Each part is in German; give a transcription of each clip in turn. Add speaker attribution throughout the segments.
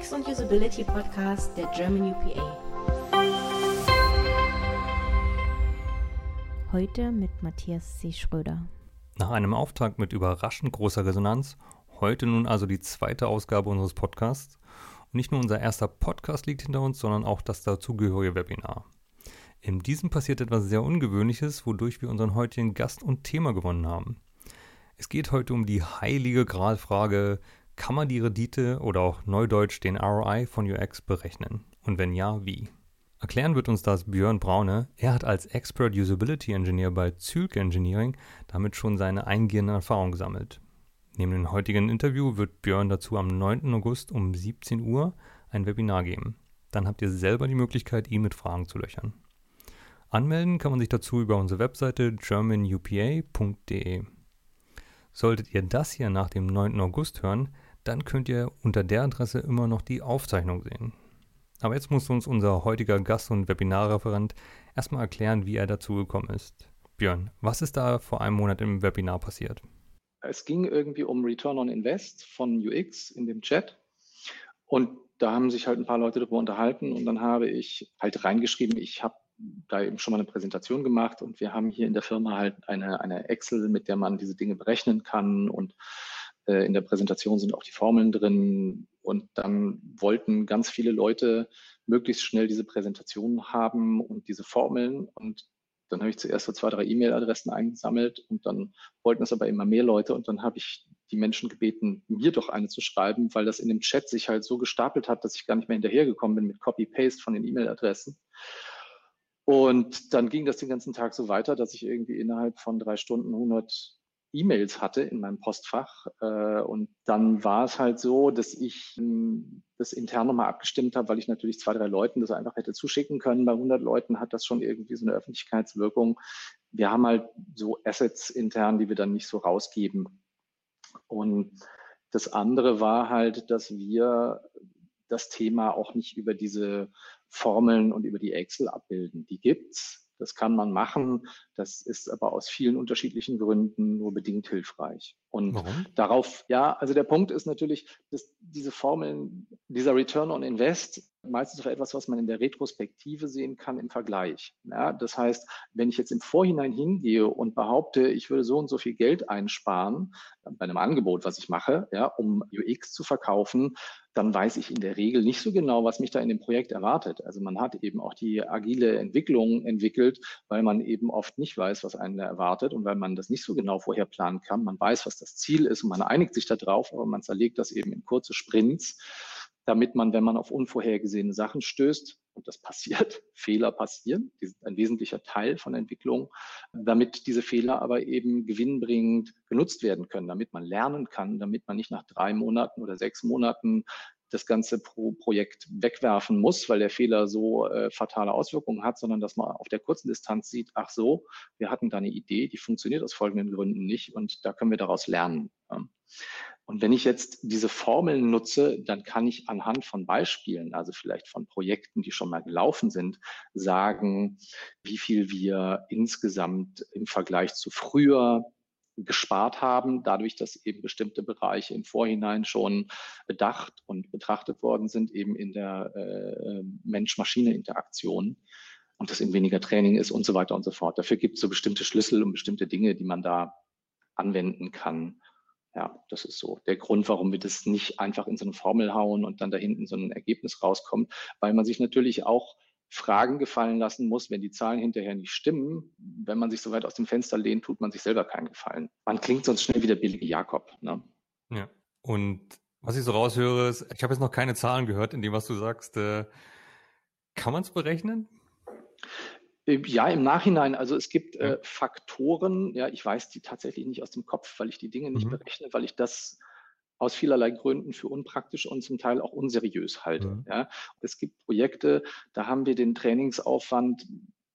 Speaker 1: UX und Usability Podcast der German UPA.
Speaker 2: Heute mit Matthias C. Schröder.
Speaker 3: Nach einem Auftrag mit überraschend großer Resonanz, heute nun also die zweite Ausgabe unseres Podcasts. Und nicht nur unser erster Podcast liegt hinter uns, sondern auch das dazugehörige Webinar. In diesem passiert etwas sehr Ungewöhnliches, wodurch wir unseren heutigen Gast und Thema gewonnen haben. Es geht heute um die heilige Gralfrage, kann man die Rendite oder auch neudeutsch den ROI von UX berechnen? Und wenn ja, wie? Erklären wird uns das Björn Braune. Er hat als Expert Usability Engineer bei Zülke Engineering damit schon seine eingehende Erfahrung gesammelt. Neben dem heutigen Interview wird Björn dazu am 9. August um 17 Uhr ein Webinar geben. Dann habt ihr selber die Möglichkeit, ihn mit Fragen zu löchern. Anmelden kann man sich dazu über unsere Webseite germanupa.de. Solltet ihr das hier nach dem 9. August hören, dann könnt ihr unter der Adresse immer noch die Aufzeichnung sehen. Aber jetzt muss uns unser heutiger Gast und Webinarreferent erstmal erklären, wie er dazu gekommen ist. Björn, was ist da vor einem Monat im Webinar passiert?
Speaker 4: Es ging irgendwie um Return on Invest von UX in dem Chat. Und da haben sich halt ein paar Leute darüber unterhalten und dann habe ich halt reingeschrieben, ich habe da eben schon mal eine Präsentation gemacht und wir haben hier in der Firma halt eine, eine Excel, mit der man diese Dinge berechnen kann und äh, in der Präsentation sind auch die Formeln drin. Und dann wollten ganz viele Leute möglichst schnell diese Präsentation haben und diese Formeln. Und dann habe ich zuerst so zwei, drei E-Mail-Adressen eingesammelt und dann wollten es aber immer mehr Leute. Und dann habe ich die Menschen gebeten, mir doch eine zu schreiben, weil das in dem Chat sich halt so gestapelt hat, dass ich gar nicht mehr hinterhergekommen bin mit Copy-Paste von den E-Mail-Adressen. Und dann ging das den ganzen Tag so weiter, dass ich irgendwie innerhalb von drei Stunden 100 E-Mails hatte in meinem Postfach. Äh, und dann war es halt so, dass ich ähm, das intern nochmal abgestimmt habe, weil ich natürlich zwei, drei Leuten das einfach hätte zuschicken können. Bei 100 Leuten hat das schon irgendwie so eine Öffentlichkeitswirkung. Wir haben halt so Assets intern, die wir dann nicht so rausgeben. Und das andere war halt, dass wir das Thema auch nicht über diese Formeln und über die Excel abbilden. Die gibt's. Das kann man machen. Das ist aber aus vielen unterschiedlichen Gründen nur bedingt hilfreich. Und Warum? darauf, ja, also der Punkt ist natürlich, dass diese Formeln, dieser Return on Invest meistens auch etwas, was man in der Retrospektive sehen kann im Vergleich. Ja, das heißt, wenn ich jetzt im Vorhinein hingehe und behaupte, ich würde so und so viel Geld einsparen bei einem Angebot, was ich mache, ja, um UX zu verkaufen, dann weiß ich in der Regel nicht so genau, was mich da in dem Projekt erwartet. Also man hat eben auch die agile Entwicklung entwickelt, weil man eben oft nicht weiß, was einen da erwartet und weil man das nicht so genau vorher planen kann. Man weiß, was das Ziel ist und man einigt sich darauf, aber man zerlegt das eben in kurze Sprints damit man, wenn man auf unvorhergesehene Sachen stößt, und das passiert, Fehler passieren, die sind ein wesentlicher Teil von Entwicklung, damit diese Fehler aber eben gewinnbringend genutzt werden können, damit man lernen kann, damit man nicht nach drei Monaten oder sechs Monaten das ganze Pro Projekt wegwerfen muss, weil der Fehler so äh, fatale Auswirkungen hat, sondern dass man auf der kurzen Distanz sieht, ach so, wir hatten da eine Idee, die funktioniert aus folgenden Gründen nicht und da können wir daraus lernen. Und wenn ich jetzt diese Formeln nutze, dann kann ich anhand von Beispielen, also vielleicht von Projekten, die schon mal gelaufen sind, sagen, wie viel wir insgesamt im Vergleich zu früher gespart haben, dadurch, dass eben bestimmte Bereiche im Vorhinein schon bedacht und betrachtet worden sind, eben in der äh, Mensch-Maschine-Interaktion und das eben weniger Training ist und so weiter und so fort. Dafür gibt es so bestimmte Schlüssel und bestimmte Dinge, die man da anwenden kann. Ja, das ist so der Grund, warum wir das nicht einfach in so eine Formel hauen und dann da hinten so ein Ergebnis rauskommt, weil man sich natürlich auch Fragen gefallen lassen muss, wenn die Zahlen hinterher nicht stimmen. Wenn man sich so weit aus dem Fenster lehnt, tut man sich selber keinen Gefallen. Man klingt sonst schnell wie der billige Jakob. Ne?
Speaker 3: Ja. Und was ich so raushöre, ist, ich habe jetzt noch keine Zahlen gehört in dem, was du sagst. Äh, kann man es berechnen?
Speaker 4: Äh, ja, im Nachhinein. Also es gibt ja. äh, Faktoren, ja, ich weiß die tatsächlich nicht aus dem Kopf, weil ich die Dinge nicht mhm. berechne, weil ich das aus vielerlei Gründen für unpraktisch und zum Teil auch unseriös halte. Mhm. Ja. Es gibt Projekte, da haben wir den Trainingsaufwand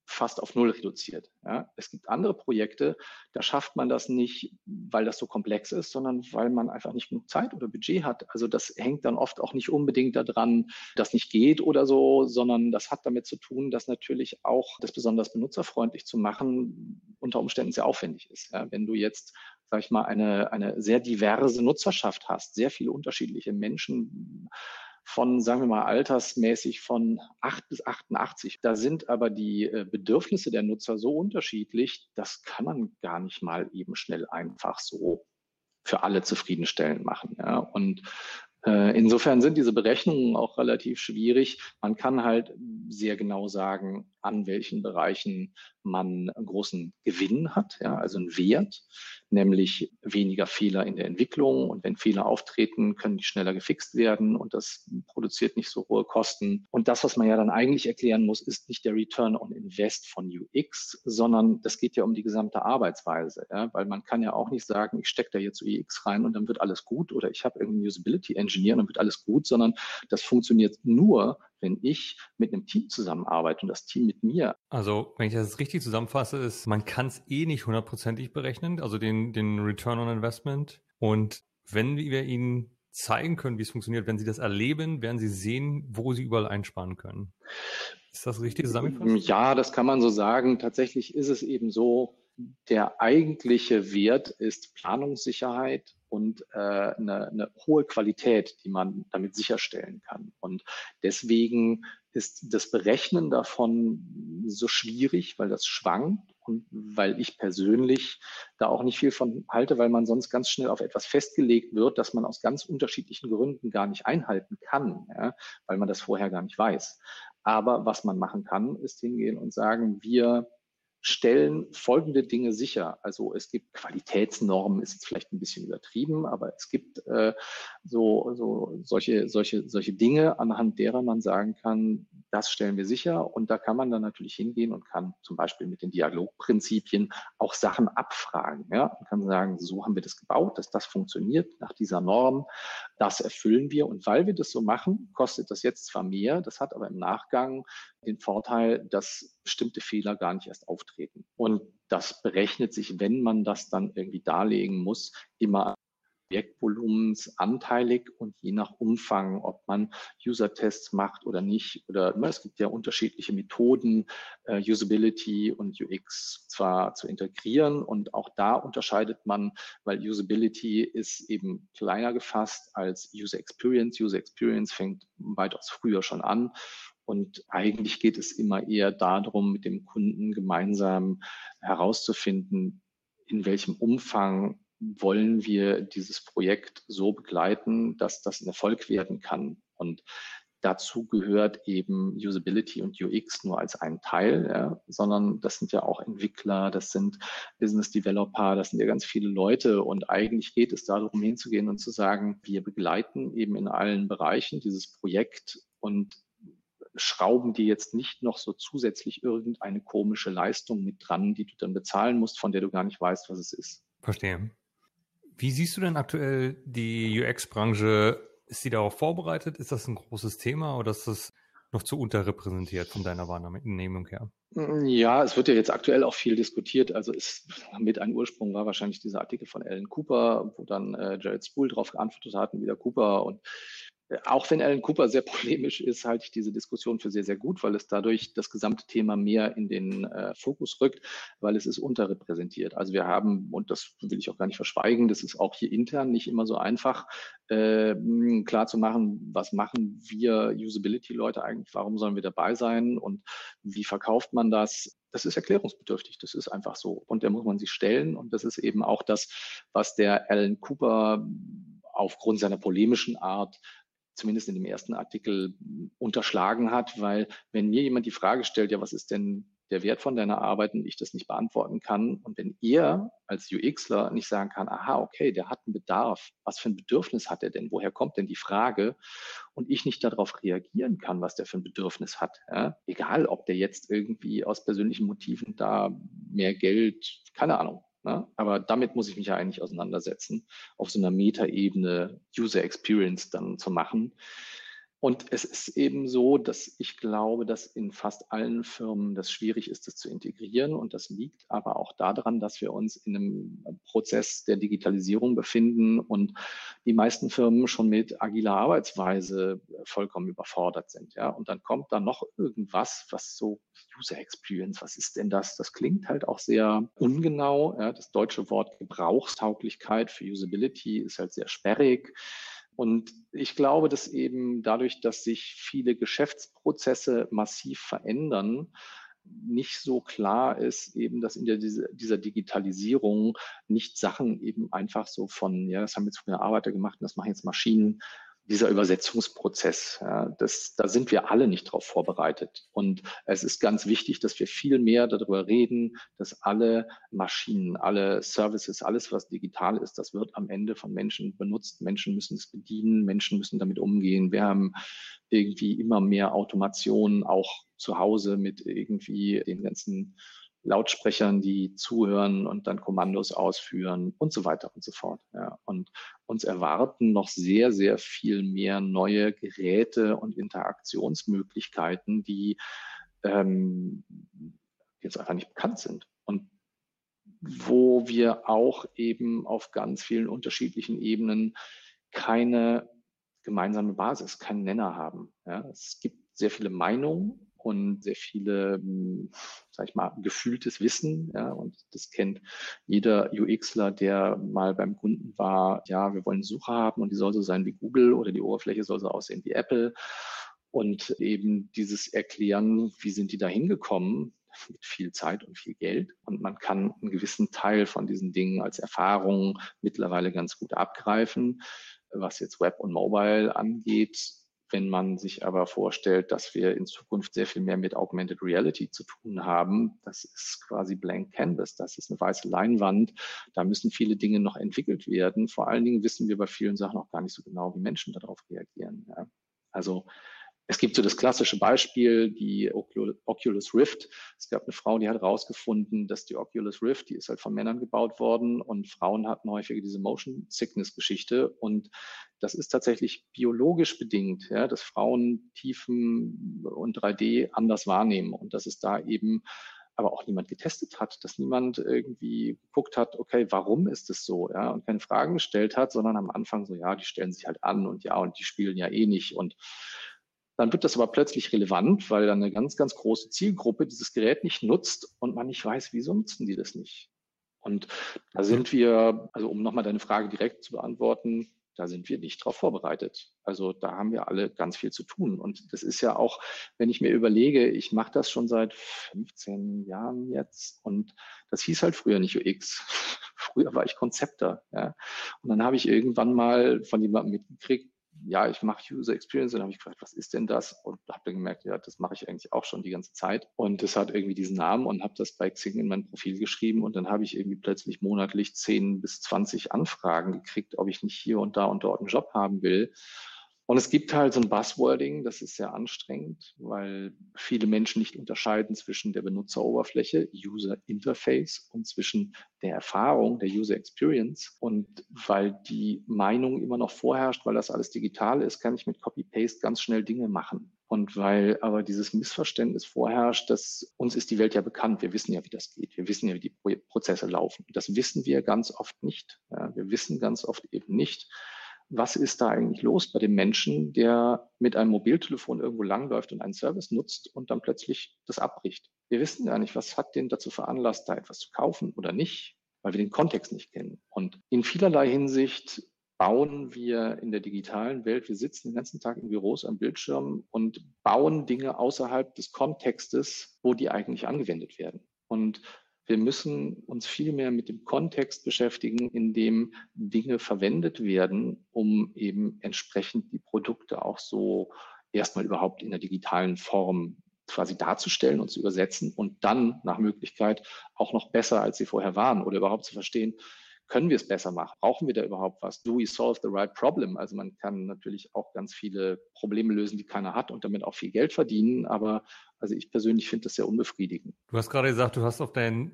Speaker 4: fast auf Null reduziert. Ja. Es gibt andere Projekte, da schafft man das nicht, weil das so komplex ist, sondern weil man einfach nicht genug Zeit oder Budget hat. Also das hängt dann oft auch nicht unbedingt daran, dass nicht geht oder so, sondern das hat damit zu tun, dass natürlich auch das besonders benutzerfreundlich zu machen unter Umständen sehr aufwendig ist. Ja. Wenn du jetzt sag ich mal, eine, eine sehr diverse Nutzerschaft hast, sehr viele unterschiedliche Menschen, von, sagen wir mal, altersmäßig von 8 bis 88. Da sind aber die äh, Bedürfnisse der Nutzer so unterschiedlich, das kann man gar nicht mal eben schnell einfach so für alle zufriedenstellend machen. Ja. Und äh, insofern sind diese Berechnungen auch relativ schwierig. Man kann halt sehr genau sagen, an welchen Bereichen man großen Gewinn hat, ja, also einen Wert, nämlich weniger Fehler in der Entwicklung. Und wenn Fehler auftreten, können die schneller gefixt werden und das produziert nicht so hohe Kosten. Und das, was man ja dann eigentlich erklären muss, ist nicht der Return on Invest von UX, sondern das geht ja um die gesamte Arbeitsweise, ja, weil man kann ja auch nicht sagen, ich stecke da jetzt UX rein und dann wird alles gut oder ich habe irgendeinen Usability Engineer und dann wird alles gut, sondern das funktioniert nur, wenn ich mit einem Team zusammenarbeite und das Team mit mir.
Speaker 3: Also, wenn ich das richtig zusammenfasse, ist, man kann es eh nicht hundertprozentig berechnen, also den, den Return on Investment. Und wenn wir Ihnen zeigen können, wie es funktioniert, wenn Sie das erleben, werden Sie sehen, wo Sie überall einsparen können. Ist das richtig zusammengefasst?
Speaker 4: Ja, das kann man so sagen. Tatsächlich ist es eben so, der eigentliche Wert ist Planungssicherheit und äh, eine, eine hohe Qualität, die man damit sicherstellen kann. Und deswegen ist das Berechnen davon so schwierig, weil das schwankt und weil ich persönlich da auch nicht viel von halte, weil man sonst ganz schnell auf etwas festgelegt wird, das man aus ganz unterschiedlichen Gründen gar nicht einhalten kann, ja, weil man das vorher gar nicht weiß. Aber was man machen kann, ist hingehen und sagen, wir stellen folgende Dinge sicher. Also es gibt Qualitätsnormen, ist jetzt vielleicht ein bisschen übertrieben, aber es gibt äh, so, so solche, solche, solche Dinge, anhand derer man sagen kann, das stellen wir sicher. Und da kann man dann natürlich hingehen und kann zum Beispiel mit den Dialogprinzipien auch Sachen abfragen. Ja? Man kann sagen, so haben wir das gebaut, dass das funktioniert nach dieser Norm. Das erfüllen wir. Und weil wir das so machen, kostet das jetzt zwar mehr, das hat aber im Nachgang den Vorteil, dass bestimmte Fehler gar nicht erst auftreten. Und das berechnet sich, wenn man das dann irgendwie darlegen muss, immer Projektvolumens anteilig und je nach Umfang, ob man User-Tests macht oder nicht. Oder ne, es gibt ja unterschiedliche Methoden, äh, Usability und UX zwar zu integrieren und auch da unterscheidet man, weil Usability ist eben kleiner gefasst als User Experience. User Experience fängt weitaus früher schon an und eigentlich geht es immer eher darum, mit dem Kunden gemeinsam herauszufinden, in welchem Umfang wollen wir dieses Projekt so begleiten, dass das ein Erfolg werden kann. Und dazu gehört eben Usability und UX nur als ein Teil, ja, sondern das sind ja auch Entwickler, das sind Business Developer, das sind ja ganz viele Leute. Und eigentlich geht es darum, hinzugehen und zu sagen, wir begleiten eben in allen Bereichen dieses Projekt und schrauben dir jetzt nicht noch so zusätzlich irgendeine komische Leistung mit dran, die du dann bezahlen musst, von der du gar nicht weißt, was es ist.
Speaker 3: Verstehe. Wie siehst du denn aktuell die UX-Branche? Ist sie darauf vorbereitet? Ist das ein großes Thema oder ist das noch zu unterrepräsentiert von deiner Wahrnehmung her?
Speaker 4: Ja, es wird ja jetzt aktuell auch viel diskutiert. Also es, mit einem Ursprung war wahrscheinlich dieser Artikel von Alan Cooper, wo dann äh, Jared Spool darauf geantwortet hat und wieder Cooper. Und auch wenn Alan Cooper sehr polemisch ist, halte ich diese Diskussion für sehr, sehr gut, weil es dadurch das gesamte Thema mehr in den äh, Fokus rückt, weil es ist unterrepräsentiert. Also wir haben, und das will ich auch gar nicht verschweigen, das ist auch hier intern nicht immer so einfach, äh, klar zu machen, was machen wir Usability-Leute eigentlich, warum sollen wir dabei sein und wie verkauft man das? Das ist erklärungsbedürftig, das ist einfach so. Und da muss man sich stellen und das ist eben auch das, was der Alan Cooper aufgrund seiner polemischen Art zumindest in dem ersten Artikel unterschlagen hat, weil wenn mir jemand die Frage stellt, ja, was ist denn der Wert von deiner Arbeit und ich das nicht beantworten kann und wenn er als UXler nicht sagen kann, aha, okay, der hat einen Bedarf, was für ein Bedürfnis hat er denn, woher kommt denn die Frage und ich nicht darauf reagieren kann, was der für ein Bedürfnis hat, ja? egal ob der jetzt irgendwie aus persönlichen Motiven da mehr Geld, keine Ahnung, Ne? Aber damit muss ich mich ja eigentlich auseinandersetzen, auf so einer Metaebene User Experience dann zu machen. Und es ist eben so, dass ich glaube, dass in fast allen Firmen das schwierig ist, das zu integrieren. Und das liegt aber auch daran, dass wir uns in einem Prozess der Digitalisierung befinden und die meisten Firmen schon mit agiler Arbeitsweise vollkommen überfordert sind. Ja, und dann kommt da noch irgendwas, was so User Experience, was ist denn das? Das klingt halt auch sehr ungenau. Ja, das deutsche Wort Gebrauchstauglichkeit für Usability ist halt sehr sperrig Und ich glaube, dass eben dadurch, dass sich viele Geschäftsprozesse massiv verändern, nicht so klar ist, eben, dass in der, dieser Digitalisierung nicht Sachen eben einfach so von, ja, das haben jetzt früher Arbeiter gemacht und das machen jetzt Maschinen, dieser Übersetzungsprozess, ja, das, da sind wir alle nicht drauf vorbereitet. Und es ist ganz wichtig, dass wir viel mehr darüber reden, dass alle Maschinen, alle Services, alles, was digital ist, das wird am Ende von Menschen benutzt. Menschen müssen es bedienen, Menschen müssen damit umgehen. Wir haben irgendwie immer mehr Automation, auch zu Hause mit irgendwie den ganzen Lautsprechern, die zuhören und dann Kommandos ausführen und so weiter und so fort. Ja. Und uns erwarten noch sehr, sehr viel mehr neue Geräte und Interaktionsmöglichkeiten, die ähm, jetzt einfach nicht bekannt sind. Und wo wir auch eben auf ganz vielen unterschiedlichen Ebenen keine gemeinsame Basis, keinen Nenner haben. Ja. Es gibt sehr viele Meinungen und sehr viele, hm, sag ich mal, gefühltes Wissen. Ja, und das kennt jeder UXler, der mal beim Kunden war. Ja, wir wollen eine Suche haben und die soll so sein wie Google oder die Oberfläche soll so aussehen wie Apple. Und eben dieses Erklären, wie sind die da hingekommen, mit viel Zeit und viel Geld. Und man kann einen gewissen Teil von diesen Dingen als Erfahrung mittlerweile ganz gut abgreifen. Was jetzt Web und Mobile angeht, wenn man sich aber vorstellt, dass wir in Zukunft sehr viel mehr mit Augmented Reality zu tun haben, das ist quasi Blank Canvas, das ist eine weiße Leinwand. Da müssen viele Dinge noch entwickelt werden. Vor allen Dingen wissen wir bei vielen Sachen auch gar nicht so genau, wie Menschen darauf reagieren. Ja. Also es gibt so das klassische Beispiel, die Oculus Rift. Es gab eine Frau, die hat herausgefunden, dass die Oculus Rift, die ist halt von Männern gebaut worden und Frauen hatten häufiger diese Motion Sickness Geschichte. Und das ist tatsächlich biologisch bedingt, ja, dass Frauen Tiefen und 3D anders wahrnehmen und dass es da eben aber auch niemand getestet hat, dass niemand irgendwie geguckt hat, okay, warum ist es so, ja, und keine Fragen gestellt hat, sondern am Anfang so, ja, die stellen sich halt an und ja, und die spielen ja eh nicht und dann wird das aber plötzlich relevant, weil dann eine ganz, ganz große Zielgruppe dieses Gerät nicht nutzt und man nicht weiß, wieso nutzen die das nicht. Und da sind wir, also um nochmal deine Frage direkt zu beantworten, da sind wir nicht drauf vorbereitet. Also da haben wir alle ganz viel zu tun. Und das ist ja auch, wenn ich mir überlege, ich mache das schon seit 15 Jahren jetzt und das hieß halt früher nicht UX. Früher war ich Konzepter. Ja. Und dann habe ich irgendwann mal von jemandem mitgekriegt, ja, ich mache User Experience und habe ich gefragt, was ist denn das? Und habe dann gemerkt, ja, das mache ich eigentlich auch schon die ganze Zeit. Und das hat irgendwie diesen Namen und habe das bei Xing in mein Profil geschrieben und dann habe ich irgendwie plötzlich monatlich 10 bis 20 Anfragen gekriegt, ob ich nicht hier und da und dort einen Job haben will. Und es gibt halt so ein Buzzwording, das ist sehr anstrengend, weil viele Menschen nicht unterscheiden zwischen der Benutzeroberfläche, User Interface und zwischen der Erfahrung, der User Experience. Und weil die Meinung immer noch vorherrscht, weil das alles digital ist, kann ich mit Copy-Paste ganz schnell Dinge machen. Und weil aber dieses Missverständnis vorherrscht, dass uns ist die Welt ja bekannt. Wir wissen ja, wie das geht. Wir wissen ja, wie die Prozesse laufen. Das wissen wir ganz oft nicht. Ja, wir wissen ganz oft eben nicht, was ist da eigentlich los bei dem Menschen, der mit einem Mobiltelefon irgendwo langläuft und einen Service nutzt und dann plötzlich das abbricht. Wir wissen gar nicht, was hat den dazu veranlasst, da etwas zu kaufen oder nicht, weil wir den Kontext nicht kennen. Und in vielerlei Hinsicht bauen wir in der digitalen Welt, wir sitzen den ganzen Tag in Büros am Bildschirm und bauen Dinge außerhalb des Kontextes, wo die eigentlich angewendet werden. Und wir müssen uns viel mehr mit dem Kontext beschäftigen, in dem Dinge verwendet werden, um eben entsprechend die Produkte auch so erstmal überhaupt in der digitalen Form quasi darzustellen und zu übersetzen und dann nach Möglichkeit auch noch besser, als sie vorher waren oder überhaupt zu verstehen, können wir es besser machen? Brauchen wir da überhaupt was? Do we solve the right problem? Also man kann natürlich auch ganz viele Probleme lösen, die keiner hat und damit auch viel Geld verdienen. Aber also ich persönlich finde das sehr unbefriedigend.
Speaker 3: Du hast gerade gesagt, du hast auf dein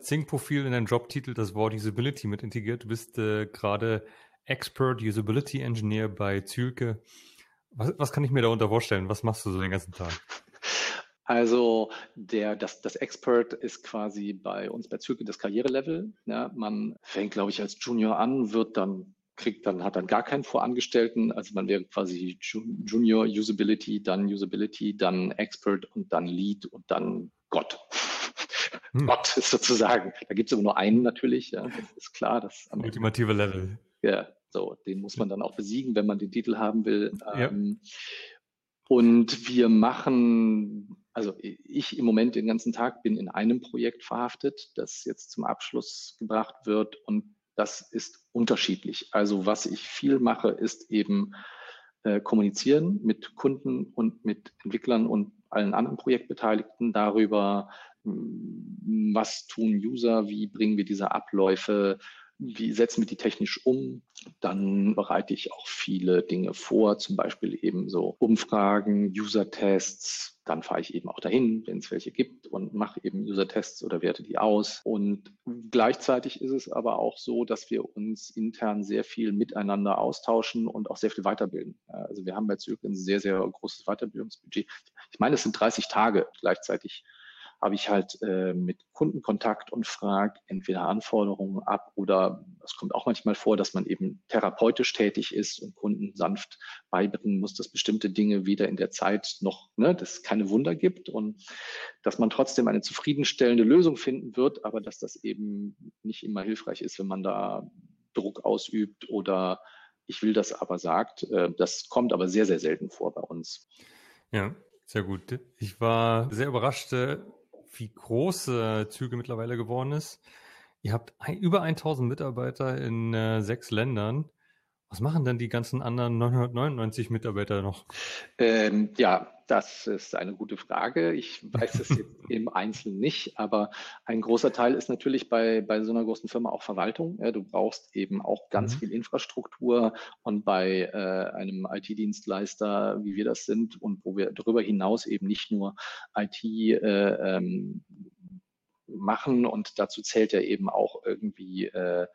Speaker 3: Zing-Profil in deinen Jobtitel das Wort Usability mit integriert. Du bist äh, gerade Expert Usability Engineer bei Zülke. Was, was kann ich mir darunter vorstellen? Was machst du so den ganzen Tag?
Speaker 4: Also der, das, das Expert ist quasi bei uns bei Zülke das Karrierelevel. Ja, man fängt, glaube ich, als Junior an, wird dann kriegt dann, hat dann gar keinen Vorangestellten. Also man wäre quasi Junior Usability, dann Usability, dann Expert und dann Lead und dann Gott. Hm. Gott sozusagen. Da gibt es aber nur einen natürlich, ja, das ist klar. Das
Speaker 3: Ultimative Level.
Speaker 4: Ja, So, den muss man dann auch besiegen, wenn man den Titel haben will.
Speaker 3: Ja.
Speaker 4: Ähm, und wir machen, also ich im Moment den ganzen Tag bin in einem Projekt verhaftet, das jetzt zum Abschluss gebracht wird und das ist unterschiedlich. Also was ich viel mache, ist eben äh, kommunizieren mit Kunden und mit Entwicklern und allen anderen Projektbeteiligten darüber, was tun User, wie bringen wir diese Abläufe wie setzen wir die technisch um? Dann bereite ich auch viele Dinge vor, zum Beispiel eben so Umfragen, User-Tests. Dann fahre ich eben auch dahin, wenn es welche gibt und mache eben User-Tests oder werte die aus. Und gleichzeitig ist es aber auch so, dass wir uns intern sehr viel miteinander austauschen und auch sehr viel weiterbilden. Also wir haben bei Zürich ein sehr, sehr großes Weiterbildungsbudget. Ich meine, es sind 30 Tage gleichzeitig habe ich halt äh, mit Kunden Kontakt und frage entweder Anforderungen ab oder es kommt auch manchmal vor, dass man eben therapeutisch tätig ist und Kunden sanft beibringen muss, dass bestimmte Dinge wieder in der Zeit noch, ne, dass es keine Wunder gibt und dass man trotzdem eine zufriedenstellende Lösung finden wird, aber dass das eben nicht immer hilfreich ist, wenn man da Druck ausübt oder ich will das aber sagt. Äh, das kommt aber sehr, sehr selten vor bei uns.
Speaker 3: Ja, sehr gut. Ich war sehr überrascht, äh, wie groß äh, Züge mittlerweile geworden ist. Ihr habt ein, über 1000 Mitarbeiter in äh, sechs Ländern. Was machen denn die ganzen anderen 999 Mitarbeiter noch?
Speaker 4: Ähm, ja, das ist eine gute Frage. Ich weiß es jetzt im Einzelnen nicht, aber ein großer Teil ist natürlich bei, bei so einer großen Firma auch Verwaltung. Du brauchst eben auch ganz mhm. viel Infrastruktur und bei äh, einem IT-Dienstleister, wie wir das sind und wo wir darüber hinaus eben nicht nur IT äh, ähm, machen und dazu zählt ja eben auch irgendwie äh,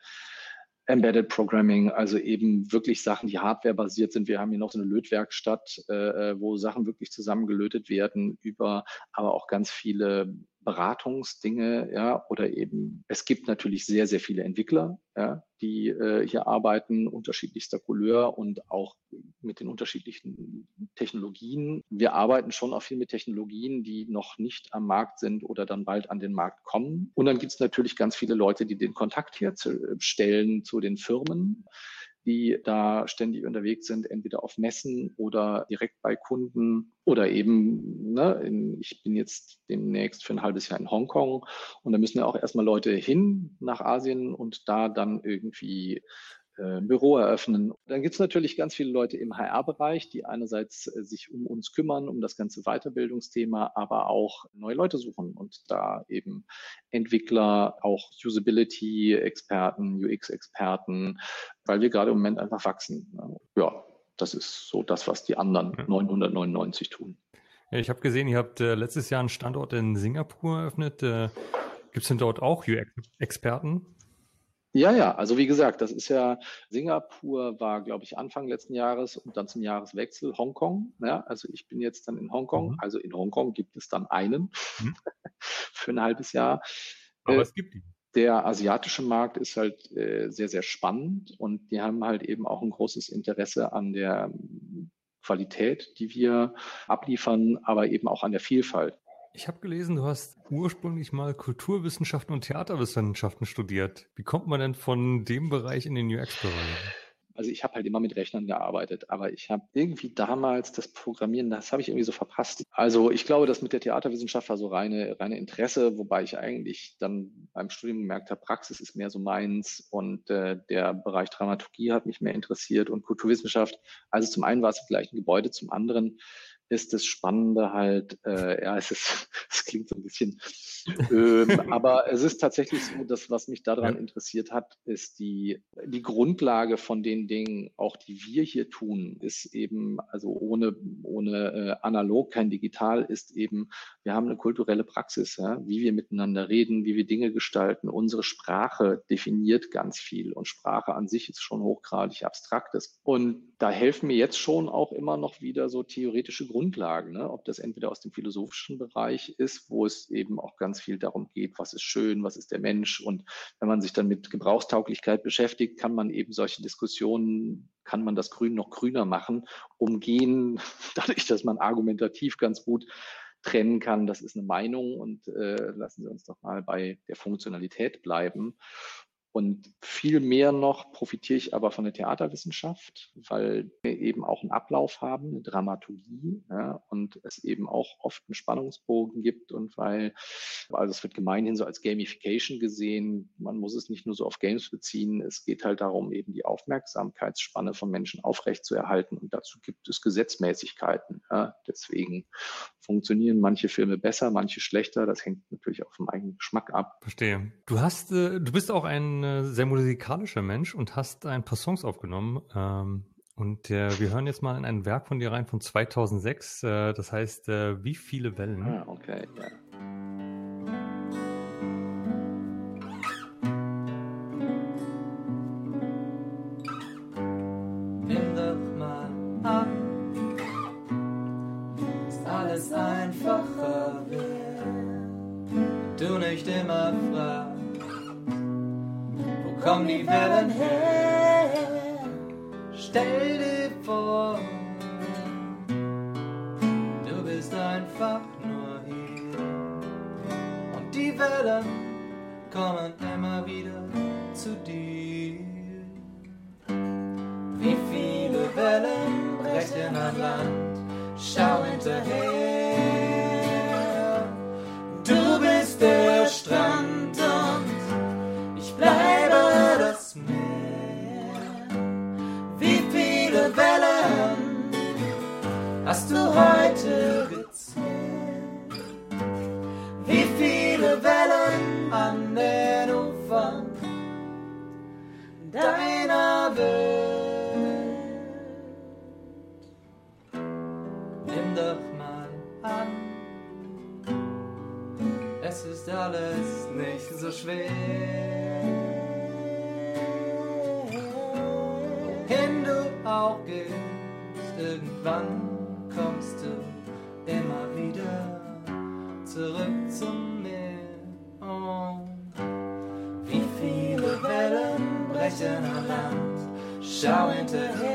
Speaker 4: Embedded Programming, also eben wirklich Sachen, die hardwarebasiert sind. Wir haben hier noch so eine Lötwerkstatt, äh, äh wo Sachen wirklich zusammengelötet werden über aber auch ganz viele Beratungsdinge, ja, oder eben, es gibt natürlich sehr, sehr viele Entwickler, ja, die äh, hier arbeiten, unterschiedlichster Couleur und auch mit den unterschiedlichen Technologien. Wir arbeiten schon auch viel mit Technologien, die noch nicht am Markt sind oder dann bald an den Markt kommen. Und dann gibt es natürlich ganz viele Leute, die den Kontakt herstellen zu den Firmen die da ständig unterwegs sind, entweder auf Messen oder direkt bei Kunden oder eben, ne, in, ich bin jetzt demnächst für ein halbes Jahr in Hongkong und da müssen ja auch erstmal Leute hin nach Asien und da dann irgendwie äh, Büro eröffnen. Dann gibt es natürlich ganz viele Leute im HR-Bereich, die einerseits äh, sich um uns kümmern, um das ganze Weiterbildungsthema, aber auch neue Leute suchen und da eben Entwickler, auch Usability-Experten, UX-Experten, weil wir gerade im Moment einfach wachsen. Ja, das ist so das, was die anderen 999 tun.
Speaker 3: Ich habe gesehen, ihr habt äh, letztes Jahr einen Standort in Singapur eröffnet. Äh, Gibt es denn dort auch UX-Experten?
Speaker 4: Ja, ja, also wie gesagt, das ist ja, Singapur war, glaube ich, Anfang letzten Jahres und dann zum Jahreswechsel Hongkong. Ja, also ich bin jetzt dann in Hongkong. Mhm. Also in Hongkong gibt es dann einen mhm. für ein halbes Jahr.
Speaker 3: Aber äh, es gibt ihn.
Speaker 4: Der asiatische Markt ist halt äh, sehr, sehr spannend und die haben halt eben auch ein großes Interesse an der Qualität, die wir abliefern, aber eben auch an der Vielfalt.
Speaker 3: Ich habe gelesen, du hast ursprünglich mal Kulturwissenschaften und Theaterwissenschaften studiert. Wie kommt man denn von dem Bereich in den UX-Bereich?
Speaker 4: Also ich habe halt immer mit Rechnern gearbeitet, aber ich habe irgendwie damals das Programmieren, das habe ich irgendwie so verpasst. Also ich glaube, das mit der Theaterwissenschaft war so reine, reine Interesse, wobei ich eigentlich dann beim Studium gemerkt habe, Praxis ist mehr so meins und äh, der Bereich Dramaturgie hat mich mehr interessiert und Kulturwissenschaft. Also zum einen war es vielleicht ein Gebäude, zum anderen ist das Spannende halt, äh, ja, es ist, es klingt so ein bisschen, ähm, aber es ist tatsächlich so, dass was mich daran ja. interessiert hat, ist die, die Grundlage von den Dingen, auch die wir hier tun, ist eben, also ohne, ohne äh, analog, kein digital, ist eben, wir haben eine kulturelle Praxis, ja, wie wir miteinander reden, wie wir Dinge gestalten. Unsere Sprache definiert ganz viel und Sprache an sich ist schon hochgradig abstraktes. Und da helfen mir jetzt schon auch immer noch wieder so theoretische Grundlagen, ne? ob das entweder aus dem philosophischen Bereich ist, wo es eben auch ganz viel darum geht, was ist schön, was ist der Mensch. Und wenn man sich dann mit Gebrauchstauglichkeit beschäftigt, kann man eben solche Diskussionen, kann man das Grün noch grüner machen, umgehen, dadurch, dass man argumentativ ganz gut trennen kann, das ist eine Meinung und äh, lassen Sie uns doch mal bei der Funktionalität bleiben. Und viel mehr noch profitiere ich aber von der Theaterwissenschaft, weil wir eben auch einen Ablauf haben, eine Dramaturgie ja, und es eben auch oft einen Spannungsbogen gibt und weil, also es wird gemeinhin so als Gamification gesehen, man muss es nicht nur so auf Games beziehen, es geht halt darum, eben die Aufmerksamkeitsspanne von Menschen aufrechtzuerhalten und dazu gibt es Gesetzmäßigkeiten. Ja. Deswegen funktionieren manche Filme besser, manche schlechter, das hängt natürlich auch vom eigenen Geschmack ab.
Speaker 3: Verstehe. Du hast, äh, du bist auch ein äh, sehr musikalischer Mensch und hast ein paar Songs aufgenommen. Ähm, und äh, wir hören jetzt mal in ein Werk von dir rein von 2006. Äh, das heißt, äh, wie viele Wellen?
Speaker 4: Ah, okay, ja.
Speaker 5: Nimm doch alles einfacher wird. Du nicht immer fragst kommen die Wellen her. Stell dir vor, du bist einfach nur hier. Und die Wellen kommen immer wieder zu dir. Wie viele Wellen brechen an Land, schau hinterher. Alles nicht so schwer. Wohin du auch gehst, irgendwann kommst du immer wieder zurück zum Meer. Oh. Wie viele Wellen brechen an Land, schau hinterher.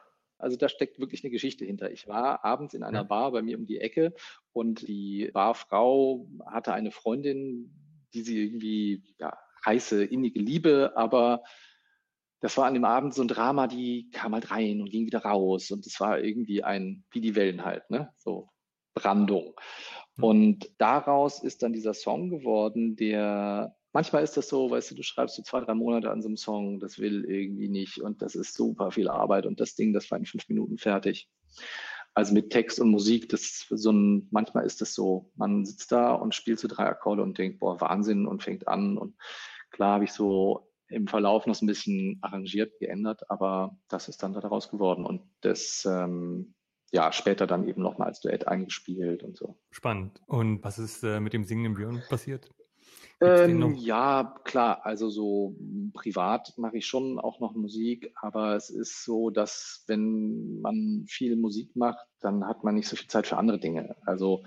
Speaker 4: Also da steckt wirklich eine Geschichte hinter. Ich war abends in einer. Bar bei mir um die Ecke und die Barfrau hatte eine Freundin, die sie irgendwie ja, heiße, innige Liebe, aber das war an dem Abend so ein Drama, die kam halt rein und ging wieder raus und es war irgendwie ein, wie die Wellen halt, ne? So Brandung. Hm. Und daraus ist dann dieser Song geworden, der manchmal ist das so, weißt du, du schreibst so zwei, drei Monate an so einem Song, das will irgendwie nicht und das ist super viel Arbeit und das Ding, das war in fünf Minuten fertig. Also mit Text und Musik, das so ein, manchmal ist das so, man sitzt da und spielt so drei Akkorde und denkt, boah, Wahnsinn und fängt an und klar habe ich so im Verlauf noch so ein bisschen arrangiert, geändert, aber das ist dann daraus geworden und das ähm, ja, später dann eben nochmal als Duett eingespielt und so.
Speaker 3: Spannend. Und was ist äh, mit dem singenden Björn passiert?
Speaker 4: Ähm, ja, klar. Also so privat mache ich schon auch noch Musik, aber es ist so, dass wenn man viel Musik macht, dann hat man nicht so viel Zeit für andere Dinge. Also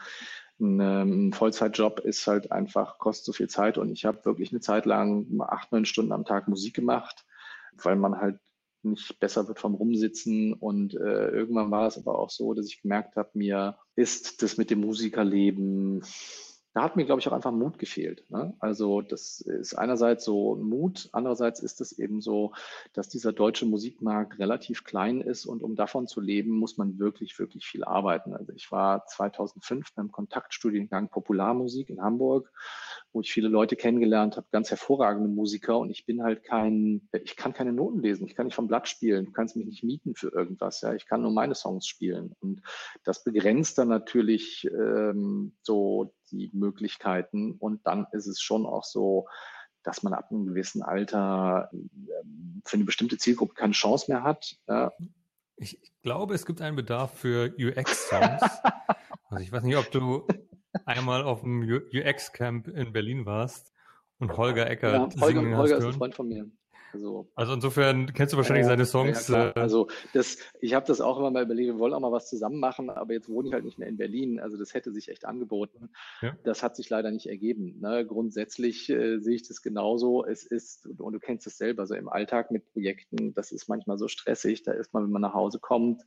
Speaker 4: ein, ähm, Vollzeitjob ist halt einfach, kostet so viel Zeit und ich habe wirklich eine Zeit lang acht, neun Stunden am Tag Musik gemacht, weil man halt nicht besser wird vom Rumsitzen. Und äh, irgendwann war es aber auch so, dass ich gemerkt habe, mir ist das mit dem Musikerleben da hat mir, glaube ich, auch einfach Mut gefehlt. Ne? Also das ist einerseits so Mut, andererseits ist es eben so, dass dieser deutsche Musikmarkt relativ klein ist und um davon zu leben, muss man wirklich, wirklich viel arbeiten. Also ich war 2005 beim Kontaktstudiengang Popularmusik in Hamburg, wo ich viele Leute kennengelernt habe, ganz hervorragende Musiker und ich bin halt kein, ich kann keine Noten lesen, ich kann nicht vom Blatt spielen, du kannst mich nicht mieten für irgendwas, ja, ich kann nur meine Songs spielen und das begrenzt dann natürlich ähm, so die Möglichkeiten. Und dann ist es schon auch so, dass man ab einem gewissen Alter ähm, für eine bestimmte Zielgruppe keine Chance mehr hat. Ja.
Speaker 3: Ich, ich glaube, es gibt einen Bedarf für UX-Songs. also ich weiß nicht, ob du einmal auf dem UX-Camp in Berlin warst und Holger Eckert
Speaker 4: ja, Holger, Holger
Speaker 3: hast
Speaker 4: ist ein
Speaker 3: hören.
Speaker 4: Freund von mir. Also,
Speaker 3: Also insofern kennst du wahrscheinlich
Speaker 4: Ja,
Speaker 3: seine
Speaker 4: ja,
Speaker 3: Songs. äh,
Speaker 4: Also das, ich habe das auch immer mal überlegt, wir wollen auch mal was zusammen machen, aber jetzt wohne ich halt nicht mehr in Berlin. Also das hätte sich echt angeboten.
Speaker 3: Ja.
Speaker 4: Das hat sich leider nicht ergeben. Ne? Grundsätzlich äh, sehe ich das genauso. Es ist, und du kennst es selber, so im Alltag mit Projekten, das ist manchmal so stressig. Da ist man, wenn man nach Hause kommt.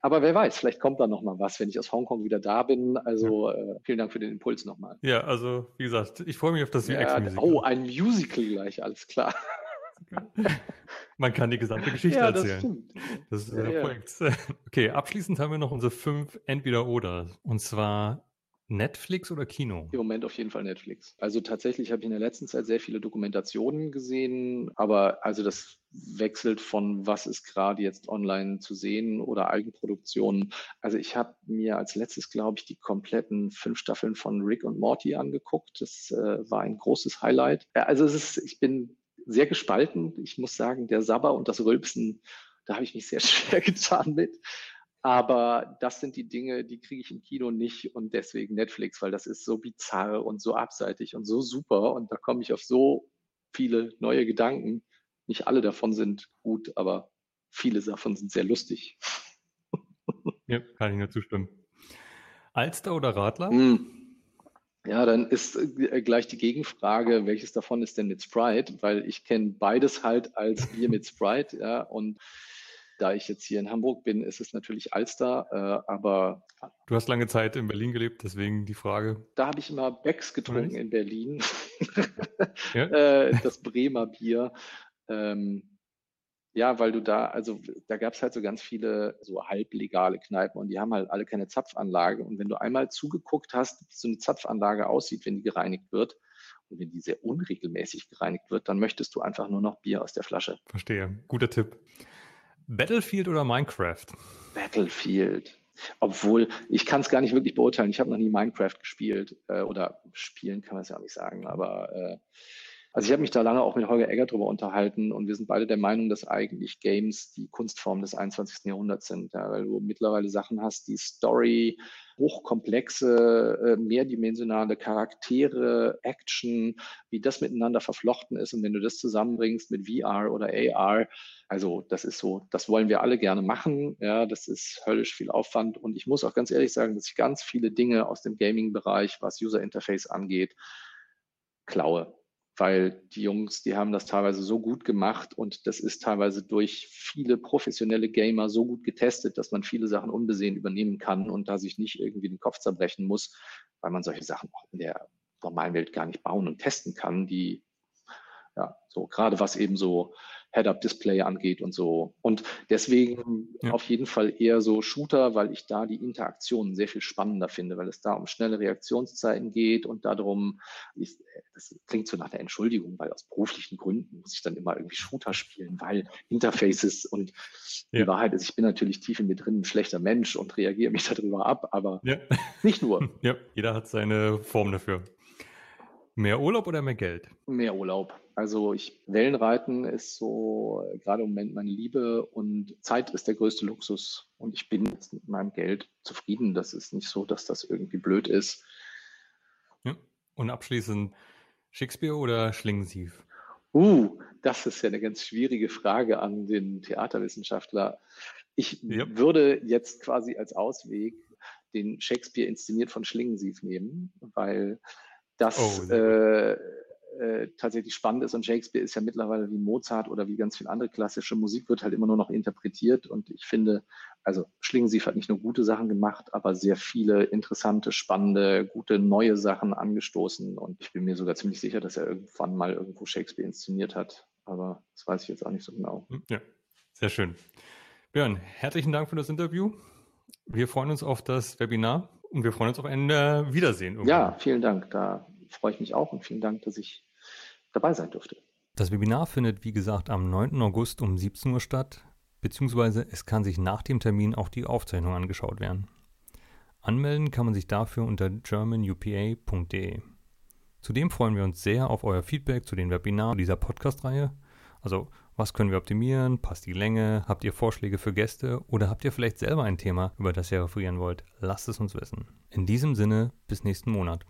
Speaker 4: Aber wer weiß, vielleicht kommt da noch mal was, wenn ich aus Hongkong wieder da bin. Also äh, vielen Dank für den Impuls nochmal.
Speaker 3: ja, also wie gesagt, ich freue mich auf das
Speaker 4: Ja,
Speaker 3: UX-Musical.
Speaker 4: oh, ein Musical gleich, alles klar.
Speaker 3: Man kann die gesamte Geschichte
Speaker 4: ja, das
Speaker 3: erzählen.
Speaker 4: stimmt.
Speaker 3: Das ist
Speaker 4: Ja,
Speaker 3: der
Speaker 4: ja.
Speaker 3: Projekt. Okay, abschließend haben wir noch unsere fünf Entweder-Oder. Und zwar Netflix oder Kino.
Speaker 4: Im Moment auf jeden Fall Netflix. Also tatsächlich habe ich in der letzten Zeit sehr viele Dokumentationen gesehen, aber also das wechselt von was ist gerade jetzt online zu sehen oder Eigenproduktionen. Also ich habe mir als letztes, glaube ich, die kompletten fünf Staffeln von Rick und Morty angeguckt. Das äh, war ein großes Highlight. Ja, Also es ist, ich bin sehr gespalten. Ich muss sagen, der Sabber und das Rülpsen, da habe ich mich sehr schwer getan mit. Aber das sind die Dinge, die kriege ich im Kino nicht und deswegen Netflix, weil das ist so bizarr und so abseitig und so super und da komme ich auf so viele neue Gedanken. Nicht alle davon sind gut, aber viele davon sind sehr lustig.
Speaker 3: Ja, kann ich nur zustimmen. Alster oder Radler?
Speaker 4: Hm. Ja, dann ist äh, gleich die Gegenfrage, welches davon ist denn mit Sprite? Weil ich kenne beides halt als Bier mit Sprite, ja, und da ich jetzt hier in Hamburg bin, ist es natürlich Alster, äh, aber
Speaker 3: Du hast lange Zeit in Berlin gelebt, deswegen die Frage.
Speaker 4: da habe ich immer Becks getrunken in Berlin.
Speaker 3: Ja?
Speaker 4: äh, das Bremer Bier. Ähm, ja, weil du da, also da gab es halt so ganz viele so halblegale Kneipen und die haben halt alle keine Zapfanlage. Und wenn du einmal zugeguckt hast, wie so eine Zapfanlage aussieht, wenn die gereinigt wird und wenn die sehr unregelmäßig gereinigt wird, dann möchtest du einfach nur noch Bier aus der Flasche.
Speaker 3: Verstehe. Guter Tipp. Battlefield oder Minecraft?
Speaker 4: Battlefield. Obwohl, ich kann es gar nicht wirklich beurteilen. Ich habe noch nie Minecraft gespielt äh, oder spielen kann man es ja auch nicht sagen. Aber äh, also ich habe mich da lange auch mit Holger Egger drüber unterhalten und wir sind beide der Meinung, dass eigentlich Games die Kunstform des 21. Jahrhunderts sind, ja, weil du mittlerweile Sachen hast, die Story, hochkomplexe, äh, mehrdimensionale Charaktere, Action, wie das miteinander verflochten ist und wenn du das zusammenbringst mit VR oder AR, also das ist so, das wollen wir alle gerne machen. Ja, das ist höllisch viel Aufwand. Und ich muss auch ganz ehrlich sagen, dass ich ganz viele Dinge aus dem Gaming-Bereich, was User Interface angeht, klaue. Weil die Jungs, die haben das teilweise so gut gemacht und das ist teilweise durch viele professionelle Gamer so gut getestet, dass man viele Sachen unbesehen übernehmen kann und da sich nicht irgendwie den Kopf zerbrechen muss, weil man solche Sachen auch in der normalen Welt gar nicht bauen und testen kann, die ja, so gerade was eben so Head-Up-Display angeht und so. Und deswegen
Speaker 3: Ja.
Speaker 4: auf jeden Fall eher so Shooter, weil ich da die Interaktionen sehr viel spannender finde, weil es da um schnelle Reaktionszeiten geht und darum, ich, das klingt so nach der Entschuldigung, weil aus beruflichen Gründen muss ich dann immer irgendwie Shooter spielen, weil Interfaces und
Speaker 3: Ja.
Speaker 4: die Wahrheit ist, ich bin natürlich tief in mir drin ein schlechter Mensch und reagiere mich darüber ab, aber
Speaker 3: Ja.
Speaker 4: nicht nur.
Speaker 3: ja, jeder hat seine Form dafür. Mehr Urlaub oder mehr Geld?
Speaker 4: Mehr Urlaub. Also ich Wellenreiten ist so gerade im Moment meine Liebe und Zeit ist der größte Luxus und ich bin jetzt mit meinem Geld zufrieden. Das ist nicht so, dass das irgendwie blöd ist.
Speaker 3: Ja. Und abschließend Shakespeare oder Schlingensief?
Speaker 4: Uh, das ist ja eine ganz schwierige Frage an den Theaterwissenschaftler. Ich
Speaker 3: Ja.
Speaker 4: würde jetzt quasi als Ausweg den Shakespeare inszeniert von Schlingensief nehmen, weil das
Speaker 3: Oh,
Speaker 4: äh, äh, tatsächlich spannend ist. Und Shakespeare ist ja mittlerweile wie Mozart oder wie ganz viel andere klassische Musik, wird halt immer nur noch interpretiert. Und ich finde, also Schlingensief hat nicht nur gute Sachen gemacht, aber sehr viele interessante, spannende, gute neue Sachen angestoßen. Und ich bin mir sogar ziemlich sicher, dass er irgendwann mal irgendwo Shakespeare inszeniert hat. Aber das weiß ich jetzt auch nicht so genau.
Speaker 3: Hm, Ja, sehr schön. Björn, herzlichen Dank für das Interview. Wir freuen uns auf das Webinar und wir freuen uns auf ein äh, Wiedersehen. irgendwann.
Speaker 4: Ja, vielen Dank. Da freue ich mich auch und vielen Dank, dass ich dabei sein durfte.
Speaker 3: Das Webinar findet, wie gesagt, am 9. August um 17 Uhr statt, beziehungsweise es kann sich nach dem Termin auch die Aufzeichnung angeschaut werden. Anmelden kann man sich dafür unter germanupa.de. Zudem freuen wir uns sehr auf euer Feedback zu den Webinaren dieser Podcast-Reihe. Also, was können wir optimieren? Passt die Länge? Habt ihr Vorschläge für Gäste? Oder habt ihr vielleicht selber ein Thema, über das ihr referieren wollt? Lasst es uns wissen. In diesem Sinne, bis nächsten Monat.